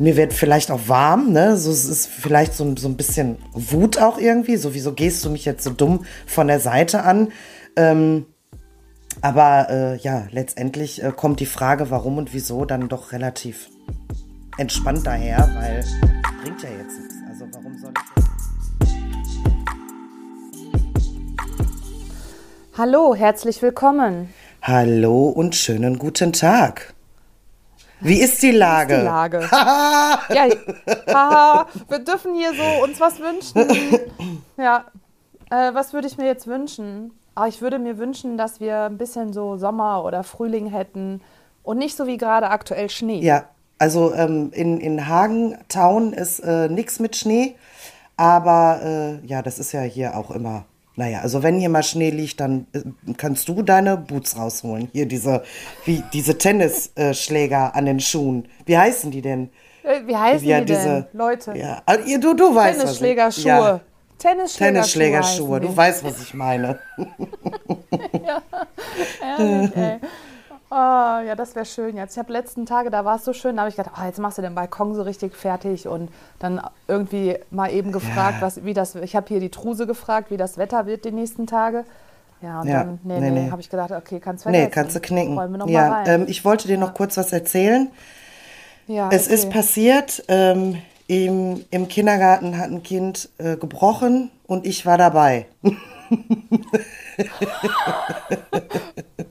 mir wird vielleicht auch warm, ne? So, es ist vielleicht so, so ein bisschen Wut auch irgendwie. So, wieso gehst du mich jetzt so dumm von der Seite an? Ähm, aber äh, ja, letztendlich äh, kommt die Frage, warum und wieso, dann doch relativ entspannt daher, weil bringt ja jetzt nichts. Also warum soll ich Hallo, herzlich willkommen. Hallo und schönen guten Tag. Wie ist die Lage? Die Lage. ja, haha, wir dürfen hier so uns was wünschen. Ja, äh, was würde ich mir jetzt wünschen? Oh, ich würde mir wünschen, dass wir ein bisschen so Sommer oder Frühling hätten und nicht so wie gerade aktuell Schnee. Ja, also ähm, in, in Hagen Town ist äh, nichts mit Schnee, aber äh, ja, das ist ja hier auch immer. Naja, also wenn hier mal Schnee liegt, dann äh, kannst du deine Boots rausholen. Hier diese, wie, diese Tennisschläger an den Schuhen. Wie heißen die denn? Äh, Wie heißen Ja, die diese- denn, Leute? Ja, ah, du, du weißt. Tennisschlägerschuhe. Ja, Tennisschlägerschuhe. Tennisschlägerschuhe. Du weißt, was ich meine. Ehrlich, ey. Ah, ja, das wäre schön jetzt. Ich habe letzten Tage, da war es so schön, da habe ich gedacht, oh, jetzt machst du den Balkon so richtig fertig und dann irgendwie mal eben gefragt, Ja. was, wie das, ich habe hier die Truse gefragt, wie das Wetter wird die nächsten Tage. Ja, und Ja, dann, nee, nee, nee, nee. habe ich gedacht, okay, kannst du Nee, kannst du knicken. Ja, ähm, ich wollte dir noch kurz was erzählen. ja, Es okay. ist passiert, ähm, im, im Kindergarten hat ein Kind äh, gebrochen und ich war dabei.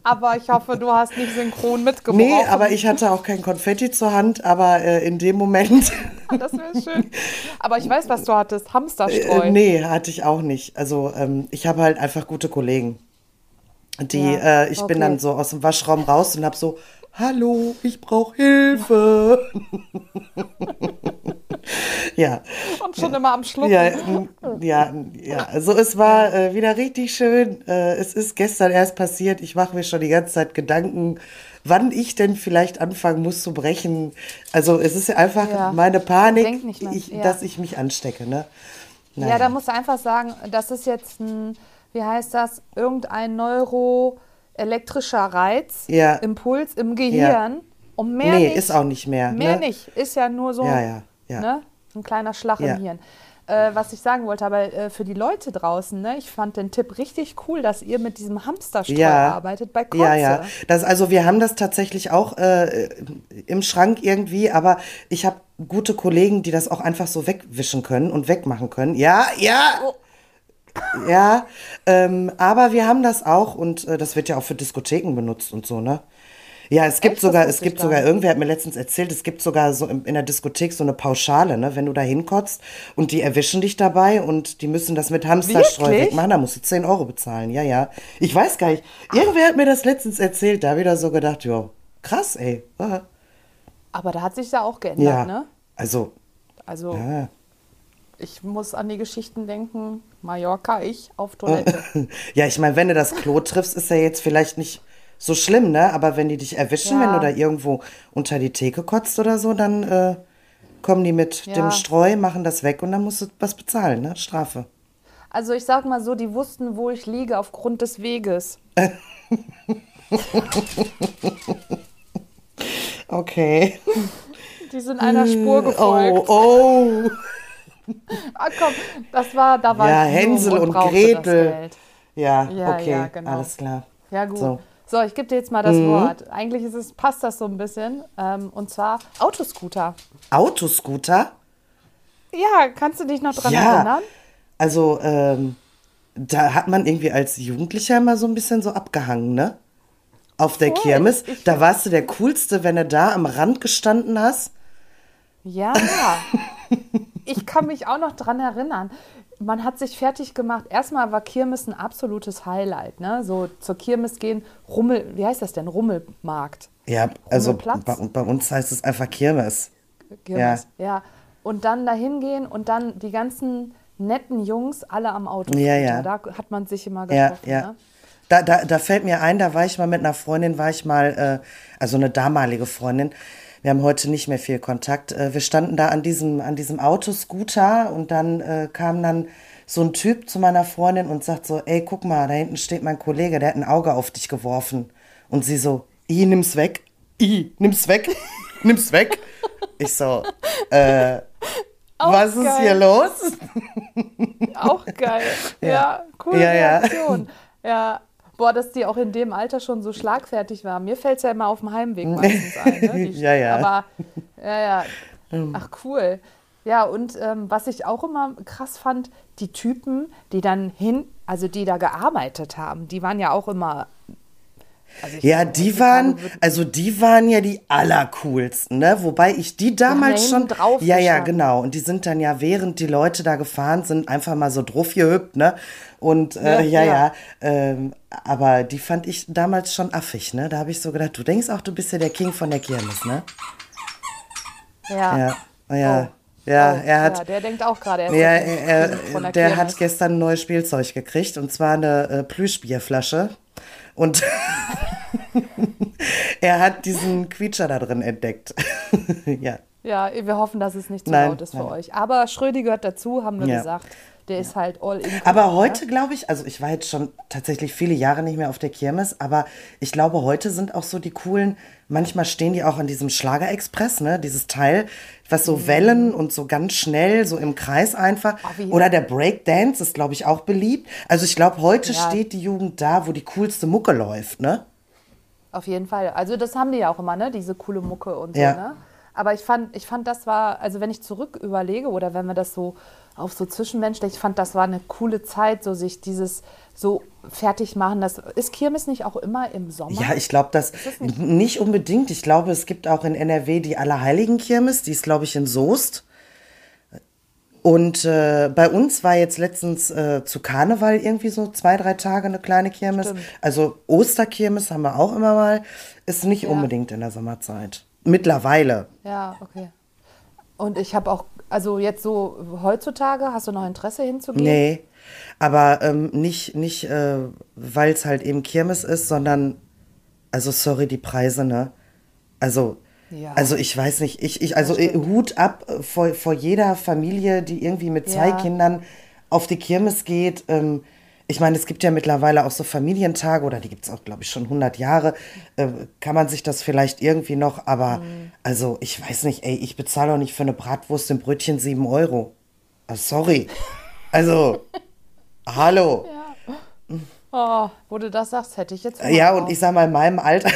Aber ich hoffe, du hast nicht synchron mitgebrochen. Nee, aber ich hatte auch kein Konfetti zur Hand, aber äh, in dem Moment, Das wäre schön. Aber ich weiß, was du hattest. Hamsterstreu. äh, nee, hatte ich auch nicht. Also ähm, ich habe halt einfach gute Kollegen. Die, Ja, äh, ich okay. bin dann so aus dem Waschraum raus und habe so, hallo, ich brauche Hilfe. ja. Und schon immer am Schlucken. Ja, ja, ja, also es war äh, wieder richtig schön. Äh, es ist gestern erst passiert. Ich mache mir schon die ganze Zeit Gedanken, wann ich denn vielleicht anfangen muss zu brechen. Also es ist ja einfach Ja. meine Panik, ich, Ja. dass ich mich anstecke. Ne? Ja, da musst du einfach sagen, das ist jetzt ein, wie heißt das, irgendein neuroelektrischer Reiz, Ja. Impuls im Gehirn. Und mehr nee, nicht. ist auch nicht mehr. Mehr ne? nicht. Ist ja nur so Ja, ja, ja. Ne? ein kleiner Schlag Ja. im Hirn. Äh, was ich sagen wollte, aber äh, für die Leute draußen, ne, ich fand den Tipp richtig cool, dass ihr mit diesem Hamsterstreu Ja. arbeitet bei Kotze. Ja, ja. Das, also wir haben das tatsächlich auch äh, im Schrank irgendwie, aber ich habe gute Kollegen, die das auch einfach so wegwischen können und wegmachen können. Ja, ja. Oh. Ja, ähm, aber wir haben das auch und äh, das wird ja auch für Diskotheken benutzt und so, ne? Ja, es gibt Echt? Sogar, es gibt gar sogar, irgendwer hat mir letztens erzählt, es gibt sogar so in, in der Diskothek so eine Pauschale, ne? Wenn du da hinkotzt und die erwischen dich dabei und die müssen das mit Hamsterstreu Wirklich? wegmachen, da musst du 10 Euro bezahlen. Ja, ja. Ich weiß gar nicht. Irgendwer hat mir das letztens erzählt, da wieder so gedacht, jo, krass, ey. Ah. Aber da hat sich ja auch geändert, Ja. ne? Also, Also ja. ich muss an die Geschichten denken, Mallorca, ich auf Toilette. ja, ich meine, wenn du das Klo triffst, ist ja jetzt vielleicht nicht so schlimm, ne? Aber wenn die dich erwischen, Ja. wenn du da irgendwo unter die Theke kotzt oder so, dann äh, kommen die mit Ja. dem Streu, machen das weg und dann musst du was bezahlen, ne? Strafe. Also ich sag mal so, die wussten, wo ich liege aufgrund des Weges. Okay. Die sind einer Spur Oh, gefolgt. oh. Ah, komm, das war, da war Ja, ich Hänsel und brauchte Gretel. Ja, Ja, okay, ja, genau. alles klar. Ja, gut. So. So, ich gebe dir jetzt mal das Mhm. Wort. Eigentlich ist es, passt das so ein bisschen. Ähm, und zwar Autoscooter. Autoscooter? Ja, kannst du dich noch dran Ja. erinnern? Also, ähm, da hat man irgendwie als Jugendlicher immer so ein bisschen so abgehangen, ne? Auf der Voll. Kirmes. Ich- da warst du der Coolste, wenn du da am Rand gestanden hast. Ja. ich kann mich auch noch dran erinnern. Man hat sich fertig gemacht. Erstmal war Kirmes ein absolutes Highlight. Ne? So zur Kirmes gehen, Rummel, wie heißt das denn? Rummelmarkt. Ja, also bei, bei uns heißt es einfach Kirmes. Kirmes. Ja. Und dann dahin gehen und dann die ganzen netten Jungs alle am Auto. Ja, ja. Da hat man sich immer Ja, getroffen. ja. Ne? Da, da, da fällt mir ein, da war ich mal mit einer Freundin, war ich mal, äh, also eine damalige Freundin. Wir haben heute nicht mehr viel Kontakt. Äh, wir standen da an diesem, an diesem Autoscooter und dann äh, kam dann so ein Typ zu meiner Freundin und sagt so, ey, guck mal, da hinten steht mein Kollege, der hat ein Auge auf dich geworfen. Und sie so, i, nimm's weg, i, nimm's weg, nimm's weg. Ich so, äh, Auch was ist geil. hier los? Auch geil. Ja, Ja. coole Ja, ja. Reaktion. Ja. Boah, dass die auch in dem Alter schon so schlagfertig war. Mir fällt es ja immer auf dem Heimweg meistens ein. Ne? Ja, ja. Aber, ja, ja. Ach, cool. Ja, und ähm, was ich auch immer krass fand, die Typen, die dann hin, also die da gearbeitet haben, die waren ja auch immer. Also Ja, die waren, also die waren ja die allercoolsten, ne? Wobei ich die damals schon. drauf Ja, ja, genau. Und die sind dann ja, während die Leute da gefahren sind, einfach mal so drauf gehüpft, ne? Und äh, ja, Ja, ja. ähm, aber die fand ich damals schon affig, ne? Da habe ich so gedacht, du denkst auch, du bist ja der King von der Kirmes, ne? Ja. Ja, ja. Oh. Ja, Oh, er hat. ja, der denkt auch gerade, er Ja, der er, von der, der hat gestern ein neues Spielzeug gekriegt und zwar eine äh, Plüschbierflasche. Und er hat diesen Quietscher da drin entdeckt. ja. Ja, wir hoffen, dass es nicht zu Nein, laut ist für nein. euch. Aber Schrödi gehört dazu, haben wir Ja. gesagt. Der ist halt all in. Aber heute glaube ich, also ich war jetzt schon tatsächlich viele Jahre nicht mehr auf der Kirmes, aber ich glaube, heute sind auch so die coolen, manchmal stehen die auch an diesem Schlagerexpress, ne, dieses Teil, was so Wellen und so ganz schnell, so im Kreis einfach. Mhm. Ach, Oder der Breakdance ist, glaube ich, auch beliebt. Also ich glaube, heute Ja. steht die Jugend da, wo die coolste Mucke läuft, ne? Auf jeden Fall. Also das haben die ja auch immer, ne? Diese coole Mucke und so, Ja. ne? Aber ich fand, ich fand, das war, also wenn ich zurück überlege oder wenn wir das so auf so zwischenmenschlich, ich fand, das war eine coole Zeit, so sich dieses so fertig machen. Das ist Kirmes nicht auch immer im Sommer? Ja, ich glaube, das das nicht- nicht unbedingt. Ich glaube, es gibt auch in NRW die Allerheiligen-Kirmes, die ist, glaube ich, in Soest. Und äh, bei uns war jetzt letztens äh, zu Karneval irgendwie so zwei, drei Tage eine kleine Kirmes. Stimmt. Also Osterkirmes haben wir auch immer mal. Ist nicht Ja. unbedingt in der Sommerzeit. Mittlerweile. Ja, okay. Und ich habe auch, also jetzt so heutzutage, hast du noch Interesse hinzugehen? Nee. Aber ähm, nicht, nicht äh, weil es halt eben Kirmes ist, sondern, also sorry, die Preise, ne? Also, Ja. also ich weiß nicht, ich, ich also Hut ab äh, vor, vor jeder Familie, die irgendwie mit zwei Ja. Kindern auf die Kirmes geht. Ähm, ich meine, es gibt ja mittlerweile auch so Familientage, oder die gibt es auch, glaube ich, schon 100 Jahre. Äh, kann man sich das vielleicht irgendwie noch, aber Mhm. also ich weiß nicht, ey, ich bezahle auch nicht für eine Bratwurst im Brötchen 7 Euro. Ah, sorry. Also, hallo. Oh, wo du das sagst, hätte ich jetzt. Ja, und ich sag mal, in meinem Alter,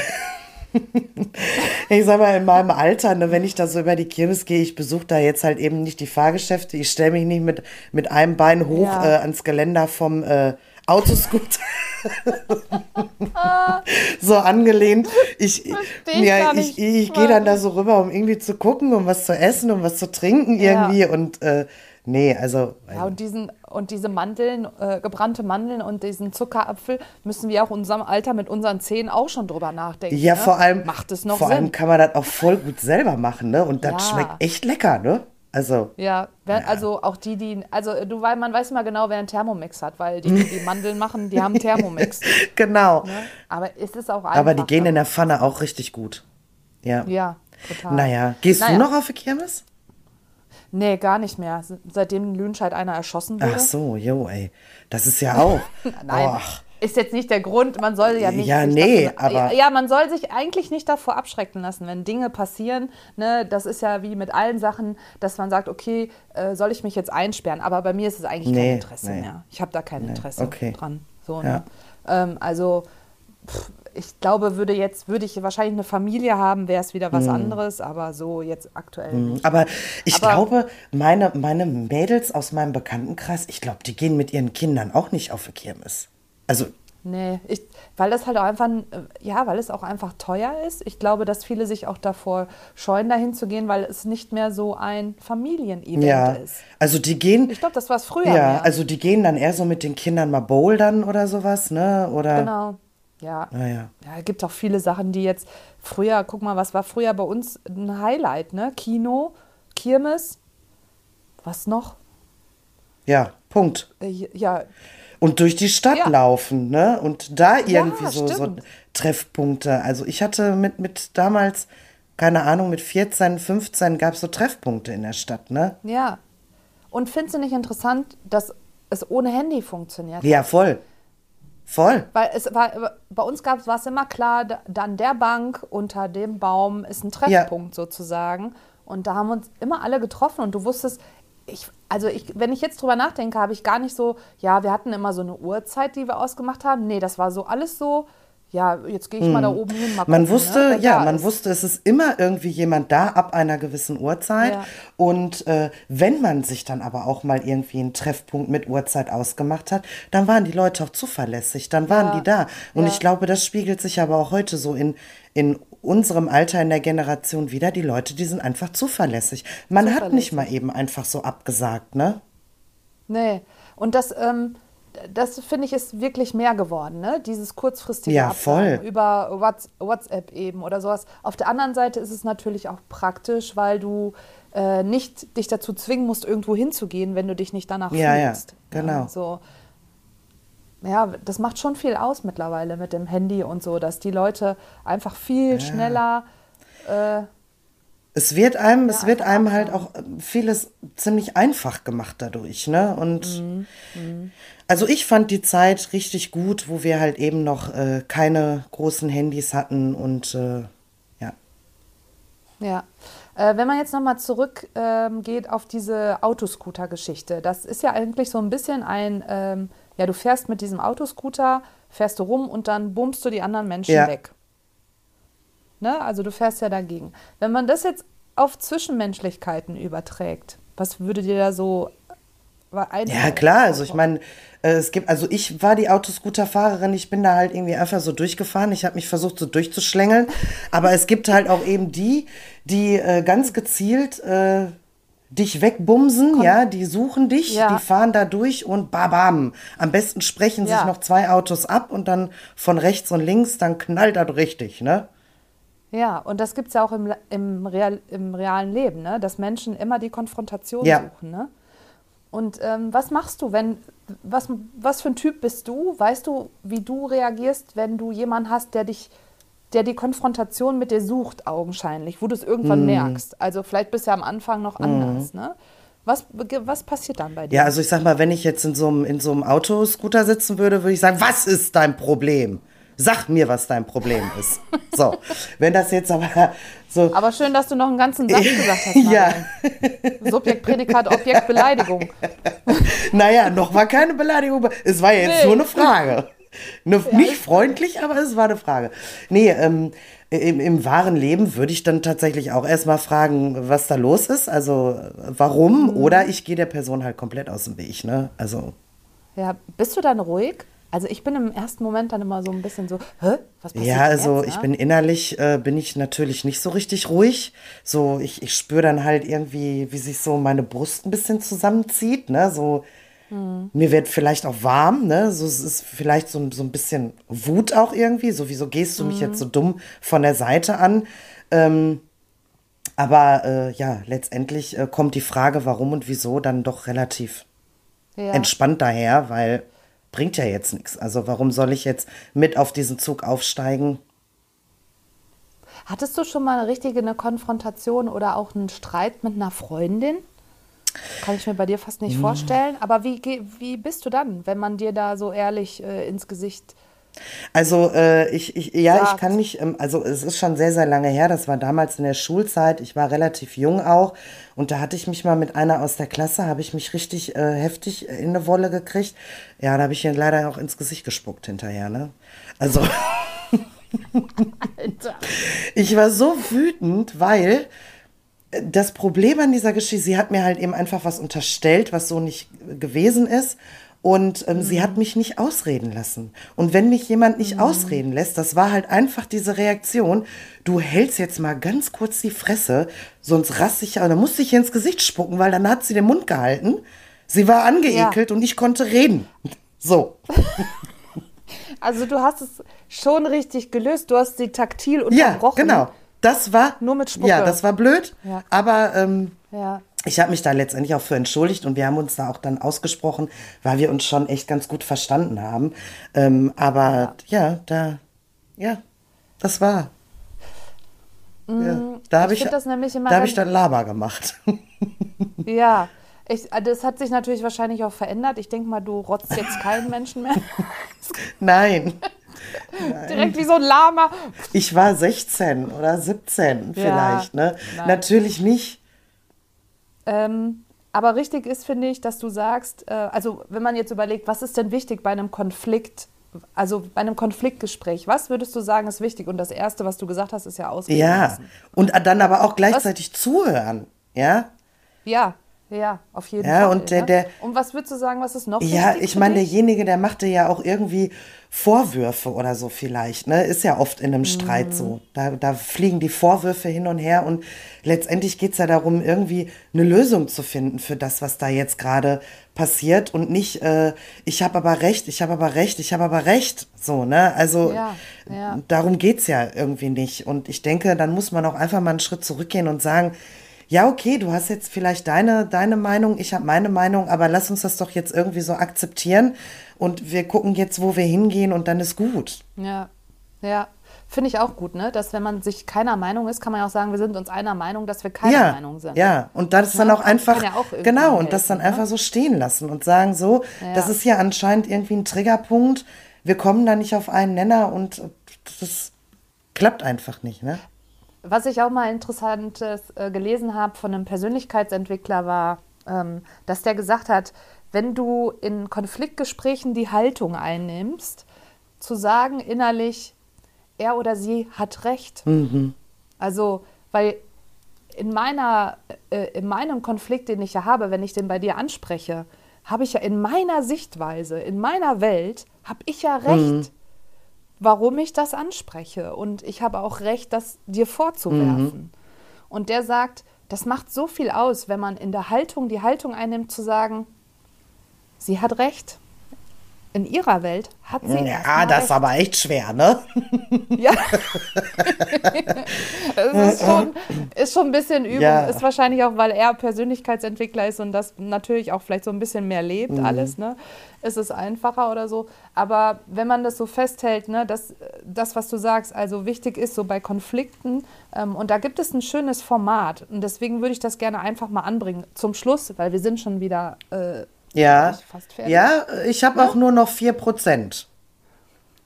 ich sag mal, in meinem Alter, ne, wenn ich da so über die Kirmes gehe, ich besuche da jetzt halt eben nicht die Fahrgeschäfte, ich stelle mich nicht mit, mit einem Bein hoch Ja. äh, ans Geländer vom äh, Autoscooter. so angelehnt. Ich, ich ja, ich, ich gehe dann da so rüber, um irgendwie zu gucken, um was zu essen, um was zu trinken Ja. irgendwie. Und äh, nee, also. Ja, und, diesen, und diese Mandeln, äh, gebrannte Mandeln und diesen Zuckerapfel müssen wir auch in unserem Alter mit unseren Zähnen auch schon drüber nachdenken. Ja, ne? vor allem, Macht es noch vor Sinn? allem kann man das auch voll gut selber machen, ne? Und das Ja. schmeckt echt lecker, ne? Also, ja, wer, also auch die, die, also du weil man weiß immer genau, wer einen Thermomix hat, weil die, die Mandeln machen, die haben einen Thermomix. genau. Ne? Aber es ist auch einfach. Aber die gehen in der Pfanne auch richtig gut. Ja. Ja, total. Naja, gehst Naja. du noch auf die Kirmes? Nee, gar nicht mehr. Se- Seitdem in Lüdenscheid einer erschossen wurde. Ach so, jo, ey. Das ist ja auch. Nein, Och. ist jetzt nicht der Grund. Man soll ja nicht. Ja, nee, davon, aber- Ja, man soll sich eigentlich nicht davor abschrecken lassen, wenn Dinge passieren. Ne, das ist ja wie mit allen Sachen, dass man sagt, okay, äh, soll ich mich jetzt einsperren? Aber bei mir ist es eigentlich Nee, kein Interesse nee. mehr. Ich habe da kein Interesse okay. dran. So, Ja. ne? ähm, also. pff, Ich glaube, würde jetzt, würde ich wahrscheinlich eine Familie haben, wäre es wieder was anderes, aber so jetzt aktuell nicht. Aber ich Aber- glaube, meine, meine Mädels aus meinem Bekanntenkreis, ich glaube, die gehen mit ihren Kindern auch nicht auf die Kirmes. Also, Nee, ich, weil das halt auch einfach, äh, ja, weil es auch einfach teuer ist. Ich glaube, dass viele sich auch davor scheuen, dahin zu gehen, weil es nicht mehr so ein Familienevent ja. ist. Also, die gehen. Ich glaube, das war es früher. Ja, mehr. also die gehen dann eher so mit den Kindern mal bouldern oder sowas, ne? Oder. Genau. Ja. Naja. Ja, es gibt auch viele Sachen, die jetzt früher, guck mal, was war früher bei uns ein Highlight, ne? Kino, Kirmes, was noch? Ja, Punkt. Äh, ja, Und durch die Stadt Ja. laufen, ne? Und da irgendwie so, so stimmt. Treffpunkte. Also ich hatte mit, mit damals, keine Ahnung, mit 14, 15 gab es so Treffpunkte in der Stadt, ne? ja. Und findest du nicht interessant, dass es ohne Handy funktioniert? Ja, voll. Voll. Weil es war, bei uns war es immer klar, da- dann der Bank unter dem Baum ist ein Treffpunkt sozusagen. Und da haben wir uns immer alle getroffen und du wusstest, ich, also ich, wenn ich jetzt drüber nachdenke, habe ich gar nicht so, ja, wir hatten immer so eine Uhrzeit, die wir ausgemacht haben. Nee, das war so alles so, ja, jetzt gehe ich mal da Hm. oben hin. Mal Man gucken, wusste, ne, ja, man ist. wusste, es ist immer irgendwie jemand da ab einer gewissen Uhrzeit. Ja. Und äh, wenn man sich dann aber auch mal irgendwie einen Treffpunkt mit Uhrzeit ausgemacht hat, dann waren die Leute auch zuverlässig, dann waren Ja. die da. Und Ja. ich glaube, das spiegelt sich aber auch heute so in, in unserem Alter, in der Generation wieder. Die Leute, die sind einfach zuverlässig. Man hat nicht Zuverlässig. mal eben einfach so abgesagt, ne? Nee. Und das, ähm, das finde ich ist wirklich mehr geworden, ne? Dieses kurzfristige Ja, Absagen voll. über Whats- WhatsApp eben oder sowas. Auf der anderen Seite ist es natürlich auch praktisch, weil du äh, nicht dich dazu zwingen musst, irgendwo hinzugehen, wenn du dich nicht danach Ja, ja, fühlst. genau. so. Ja, das macht schon viel aus mittlerweile mit dem Handy und so, dass die Leute einfach viel schneller äh, Es wird einem, es Ja, wird einfach einem halt auch vieles ziemlich einfach gemacht dadurch, ne? Und Mhm, also ich fand die Zeit richtig gut, wo wir halt eben noch äh, keine großen Handys hatten und äh, ja. Ja. Äh, wenn man jetzt nochmal zurückgeht ähm, geht auf diese Autoscooter-Geschichte, das ist ja eigentlich so ein bisschen ein, ähm, ja, du fährst mit diesem Autoscooter, fährst du rum und dann bummst du die anderen Menschen Ja. weg. Ne? Also du fährst ja dagegen. Wenn man das jetzt auf Zwischenmenschlichkeiten überträgt, was würde dir da so einfallen? Ja, klar, also ich meine, äh, es gibt, also ich war die Autoscooterfahrerin, ich bin da halt irgendwie einfach so durchgefahren, ich habe mich versucht so durchzuschlängeln, aber es gibt halt auch eben die, die äh, ganz gezielt äh, dich wegbumsen, ja, die suchen dich, Ja. die fahren da durch und babam. Am besten sprechen sich Ja. noch zwei Autos ab und dann von rechts und links, dann knallt das richtig, ne? Ja, und das gibt es ja auch im, im, Real, im realen Leben, ne? dass Menschen immer die Konfrontation Ja. suchen. Ne? Und ähm, was machst du, wenn, was, was für ein Typ bist du? Weißt du, wie du reagierst, wenn du jemanden hast, der dich, der die Konfrontation mit dir sucht, augenscheinlich, wo du es irgendwann Hm. merkst? Also vielleicht bist du ja am Anfang noch anders, ne? Was, was passiert dann bei dir? Ja, also ich sag mal, wenn ich jetzt in so einem, in so einem Autoscooter sitzen würde, würde ich sagen, was ist dein Problem? Sag mir, was dein Problem ist. So, wenn das jetzt aber so, Aber schön, dass du noch einen ganzen Satz gesagt hast. ja. Subjekt, Prädikat, Objekt, Beleidigung. naja, noch war keine Beleidigung. Es war jetzt Nee. nur eine Frage. Ne, nicht freundlich, aber es war eine Frage. Nee, ähm, im, im wahren Leben würde ich dann tatsächlich auch erstmal fragen, was da los ist. Also warum? Mhm. Oder ich gehe der Person halt komplett aus dem Weg. Ne? Also Ja, bist du dann ruhig? Also ich bin im ersten Moment dann immer so ein bisschen so, hä? Was passiert Ja, also jetzt, ich ne? bin innerlich, äh, bin ich natürlich nicht so richtig ruhig. So, ich, ich spüre dann halt irgendwie, wie sich so meine Brust ein bisschen zusammenzieht, ne? So, Hm. mir wird vielleicht auch warm, ne? So, es ist vielleicht so, ein- so ein bisschen Wut auch irgendwie. So, wieso gehst du mich Hm. jetzt so dumm von der Seite an? Ähm, aber äh, ja, letztendlich äh, kommt die Frage, warum und wieso, dann doch relativ ja. entspannt daher, weil bringt ja jetzt nichts. Also warum soll ich jetzt mit auf diesen Zug aufsteigen? Hattest du schon mal eine richtige eine Konfrontation oder auch einen Streit mit einer Freundin? Kann ich mir bei dir fast Hm. nicht vorstellen. Aber wie, wie bist du dann, wenn man dir da so ehrlich äh, ins Gesicht Also äh, ich, ich, ja, ich Sagt. kann mich, ähm, also es ist schon sehr, sehr lange her. Das war damals in der Schulzeit. Ich war relativ jung auch. Und da hatte ich mich mal mit einer aus der Klasse, habe ich mich richtig äh, heftig in eine Wolle gekriegt. Ja, da habe ich ihr leider auch ins Gesicht gespuckt hinterher, ne? Also Alter. ich war so wütend, weil äh, das Problem an dieser Geschichte, sie hat mir halt eben einfach was unterstellt, was so nicht gewesen ist. Und ähm, sie hat mich nicht ausreden lassen. Und wenn mich jemand nicht ausreden lässt, das war halt einfach diese Reaktion, du hältst jetzt mal ganz kurz die Fresse, sonst raste ich ja, dann musste ich ihr ins Gesicht spucken, weil dann hat sie den Mund gehalten. Sie war angeekelt und ich konnte reden. So. Also du hast es schon richtig gelöst. Du hast sie taktil Ja, unterbrochen. genau. Das war. Nur mit Spucke. Ja, das war blöd. Ja. Aber ähm, Ja. Ich habe mich da letztendlich auch für entschuldigt und wir haben uns da auch dann ausgesprochen, weil wir uns schon echt ganz gut verstanden haben. Ähm, aber ja. da, ja, das war. ja, da habe Mm, ich ich, find das nämlich immer da ganz- ich dann Laber gemacht. Ja. Ich, das hat sich natürlich wahrscheinlich auch verändert. Ich denke mal, du rotzt jetzt keinen Menschen mehr. Nein. Direkt wie so ein Lama. Ich war 16 oder 17 vielleicht, ne? nein. Natürlich nicht. Ähm, aber richtig ist, finde ich, dass du sagst, äh, also wenn man jetzt überlegt, was ist denn wichtig bei einem Konflikt, also bei einem Konfliktgespräch, was würdest du sagen ist wichtig? Und das Erste, was du gesagt hast, ist ja ausreden Ja. lassen. Und dann aber auch gleichzeitig zuhören. Ja. Ja, ja, auf jeden Ja, Fall. und der- ne? der- und was würdest du sagen, was ist noch Ja, ich meine, derjenige, der machte ja auch irgendwie Vorwürfe oder so vielleicht, ne? Ist ja oft in einem Mhm. Streit so. Da, da fliegen die Vorwürfe hin und her und letztendlich geht's ja darum, irgendwie eine Lösung zu finden für das, was da jetzt gerade passiert und nicht, äh, ich habe aber recht, ich habe aber recht, ich habe aber recht. So, ne? Also Ja, ja. darum geht's ja irgendwie nicht. Und ich denke, dann muss man auch einfach mal einen Schritt zurückgehen und sagen, ja, okay, du hast jetzt vielleicht deine, deine Meinung, ich habe meine Meinung, aber lass uns das doch jetzt irgendwie so akzeptieren und wir gucken jetzt, wo wir hingehen und dann ist gut. Ja, ja. Finde ich auch gut, ne? Dass wenn man sich keiner Meinung ist, kann man ja auch sagen, wir sind uns einer Meinung, dass wir keiner ja, Meinung sind. ja, und das dann Ne? auch einfach, ja auch genau, und das dann ne? einfach so stehen lassen und sagen so, Ja. das ist ja anscheinend irgendwie ein Triggerpunkt, wir kommen da nicht auf einen Nenner und das klappt einfach nicht, ne? Was ich auch mal interessantes äh, gelesen habe von einem Persönlichkeitsentwickler war, ähm, dass der gesagt hat, wenn du in Konfliktgesprächen die Haltung einnimmst, zu sagen innerlich, er oder sie hat recht. Also, weil in meiner, äh, in meinem Konflikt, den ich ja habe, wenn ich den bei dir anspreche, habe ich ja in meiner Sichtweise, in meiner Welt, habe ich ja recht, warum ich das anspreche. Und ich habe auch recht, das dir vorzuwerfen. Und der sagt, das macht so viel aus, wenn man in der Haltung die Haltung einnimmt, zu sagen, sie hat recht. In ihrer Welt hat sie Ja, das ist aber echt schwer, ne? Ja. es ist schon, ist schon ein bisschen Übung. Ja. Ist wahrscheinlich auch, weil er Persönlichkeitsentwickler ist und das natürlich auch vielleicht so ein bisschen mehr lebt, Mhm. alles, ne? Ist es einfacher oder so. Aber wenn man das so festhält, ne, dass das, was du sagst, also wichtig ist, so bei Konflikten, ähm, und da gibt es ein schönes Format. Und deswegen würde ich das gerne einfach mal anbringen. Zum Schluss, weil wir sind schon wieder äh, Ja. ich. Ja, ich habe auch nur noch 4%.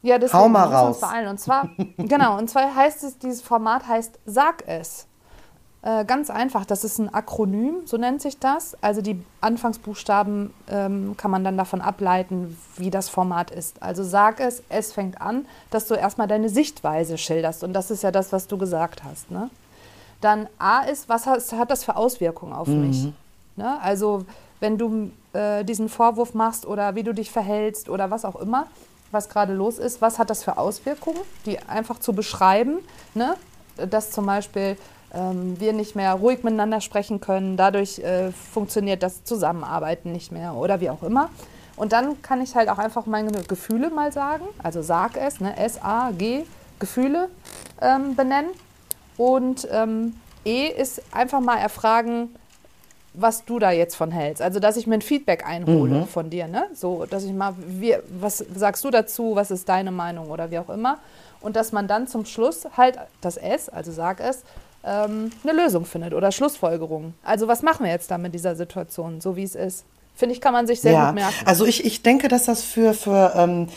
Ja, deswegen Hau mal raus. beeilen. Und zwar, genau, und zwar heißt es, dieses Format heißt Sag es. Äh, ganz einfach, das ist ein Akronym, so nennt sich das. Also die Anfangsbuchstaben ähm, kann man dann davon ableiten, wie das Format ist. Also sag es, es fängt an, dass du erstmal deine Sichtweise schilderst. Und das ist ja das, was du gesagt hast. Ne? Dann A ist, was hat, hat das für Auswirkungen auf mich? Ne? Also wenn du äh, diesen Vorwurf machst oder wie du dich verhältst oder was auch immer, was gerade los ist, was hat das für Auswirkungen, die einfach zu beschreiben, ne? dass zum Beispiel ähm, wir nicht mehr ruhig miteinander sprechen können, dadurch äh, funktioniert das Zusammenarbeiten nicht mehr oder wie auch immer. Und dann kann ich halt auch einfach meine Gefühle mal sagen, also sag es, ne? S-A-G, Gefühle ähm, benennen. Und ähm, E ist einfach mal erfragen, was du da jetzt von hältst. Also, dass ich mir ein Feedback einhole von dir, ne? So, dass ich mal, wie, was sagst du dazu, was ist deine Meinung oder wie auch immer. Und dass man dann zum Schluss halt das S, also sag es, ähm, eine Lösung findet oder Schlussfolgerung. Also, was machen wir jetzt da mit dieser Situation, so wie es ist? Finde ich, kann man sich sehr ja, gut merken. also ich, ich denke, dass das für, für ähm,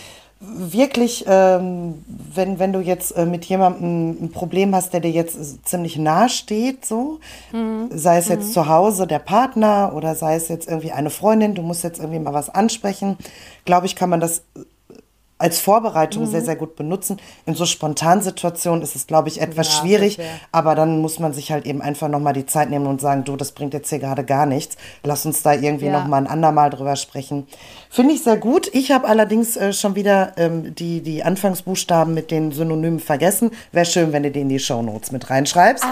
wirklich, ähm, wenn, wenn du jetzt äh, mit jemandem ein Problem hast, der dir jetzt äh, ziemlich nahe steht, so, Mhm. sei es jetzt zu Hause der Partner oder sei es jetzt irgendwie eine Freundin, du musst jetzt irgendwie mal was ansprechen, glaube ich, kann man das als Vorbereitung Mhm. sehr, sehr gut benutzen. In so Spontansituationen ist es, glaube ich, etwas Ja, schwierig, aber dann muss man sich halt eben einfach nochmal die Zeit nehmen und sagen, du, das bringt jetzt hier gerade gar nichts. Lass uns da irgendwie Ja. noch mal ein andermal drüber sprechen. Finde ich sehr gut. Ich habe allerdings äh, schon wieder ähm, die, die Anfangsbuchstaben mit den Synonymen vergessen. Wäre schön, wenn du die in die Shownotes mit reinschreibst,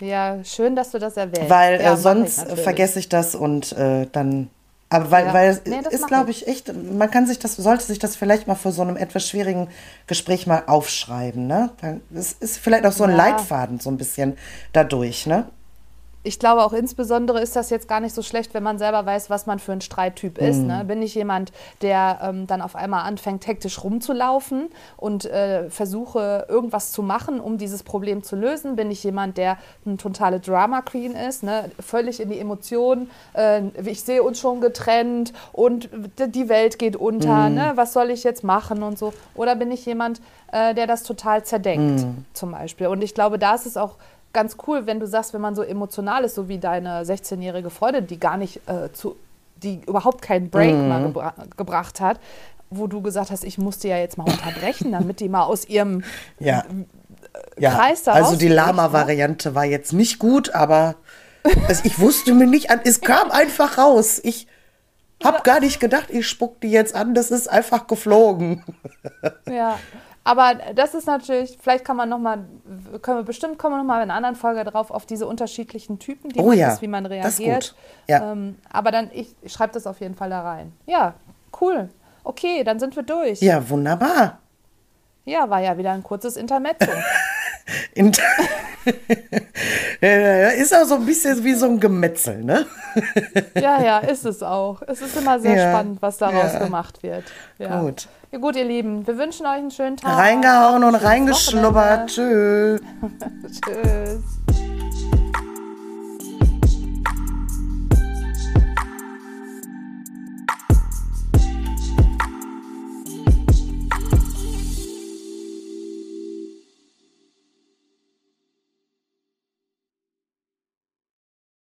ja, schön, dass du das erwähnst. weil ja, äh, sonst ich vergesse ich das und äh, dann. Aber weil, Ja. weil es Nee, ist, glaube ich, echt, man kann sich das, sollte sich das vielleicht mal vor so einem etwas schwierigen Gespräch mal aufschreiben, ne? Es ist vielleicht auch so ein Ja. Leitfaden so ein bisschen dadurch, ne? Ich glaube auch insbesondere ist das jetzt gar nicht so schlecht, wenn man selber weiß, was man für ein Streittyp ist. Mhm. Ne? Bin ich jemand, der ähm, dann auf einmal anfängt, hektisch rumzulaufen und äh, versuche, irgendwas zu machen, um dieses Problem zu lösen? Bin ich jemand, der eine totale Drama Queen ist, ne? völlig in die Emotionen? Äh, ich sehe uns schon getrennt und die Welt geht unter. Mhm. Ne? Was soll ich jetzt machen und so? Oder bin ich jemand, äh, der das total zerdenkt, Mhm. zum Beispiel? Und ich glaube, da ist es auch ganz cool, wenn du sagst, wenn man so emotional ist, so wie deine 16-jährige Freundin, die gar nicht äh, zu, die überhaupt keinen Break Mhm. mal gebra gebracht hat, wo du gesagt hast, ich muss die ja jetzt mal unterbrechen, damit die mal aus ihrem Ja. ja. Kreis da Also die rausbricht, ne? Lama-Variante war jetzt nicht gut, aber also ich wusste mir nicht an, es kam einfach raus. Ich hab gar nicht gedacht, ich spuck die jetzt an, das ist einfach geflogen. Ja, aber das ist natürlich, vielleicht kann man noch mal, können wir bestimmt kommen wir noch mal in einer anderen Folge drauf auf diese unterschiedlichen Typen, die Oh man ja, ist, wie man reagiert. gut. Ja. Ähm, aber dann ich, ich schreibe das auf jeden Fall da rein. Ja, cool. Okay, dann sind wir durch. Ja, wunderbar. Ja, war ja wieder ein kurzes Intermezzo. In Ja, ist auch so ein bisschen wie so ein Gemetzel, ne? ja, ja, ist es auch. Es ist immer sehr Ja, spannend, was daraus ja. gemacht wird. Ja. Gut. Ja, gut, ihr Lieben, wir wünschen euch einen schönen Tag. Reingehauen und reingeschnuppert. Tschüss. Tschüss.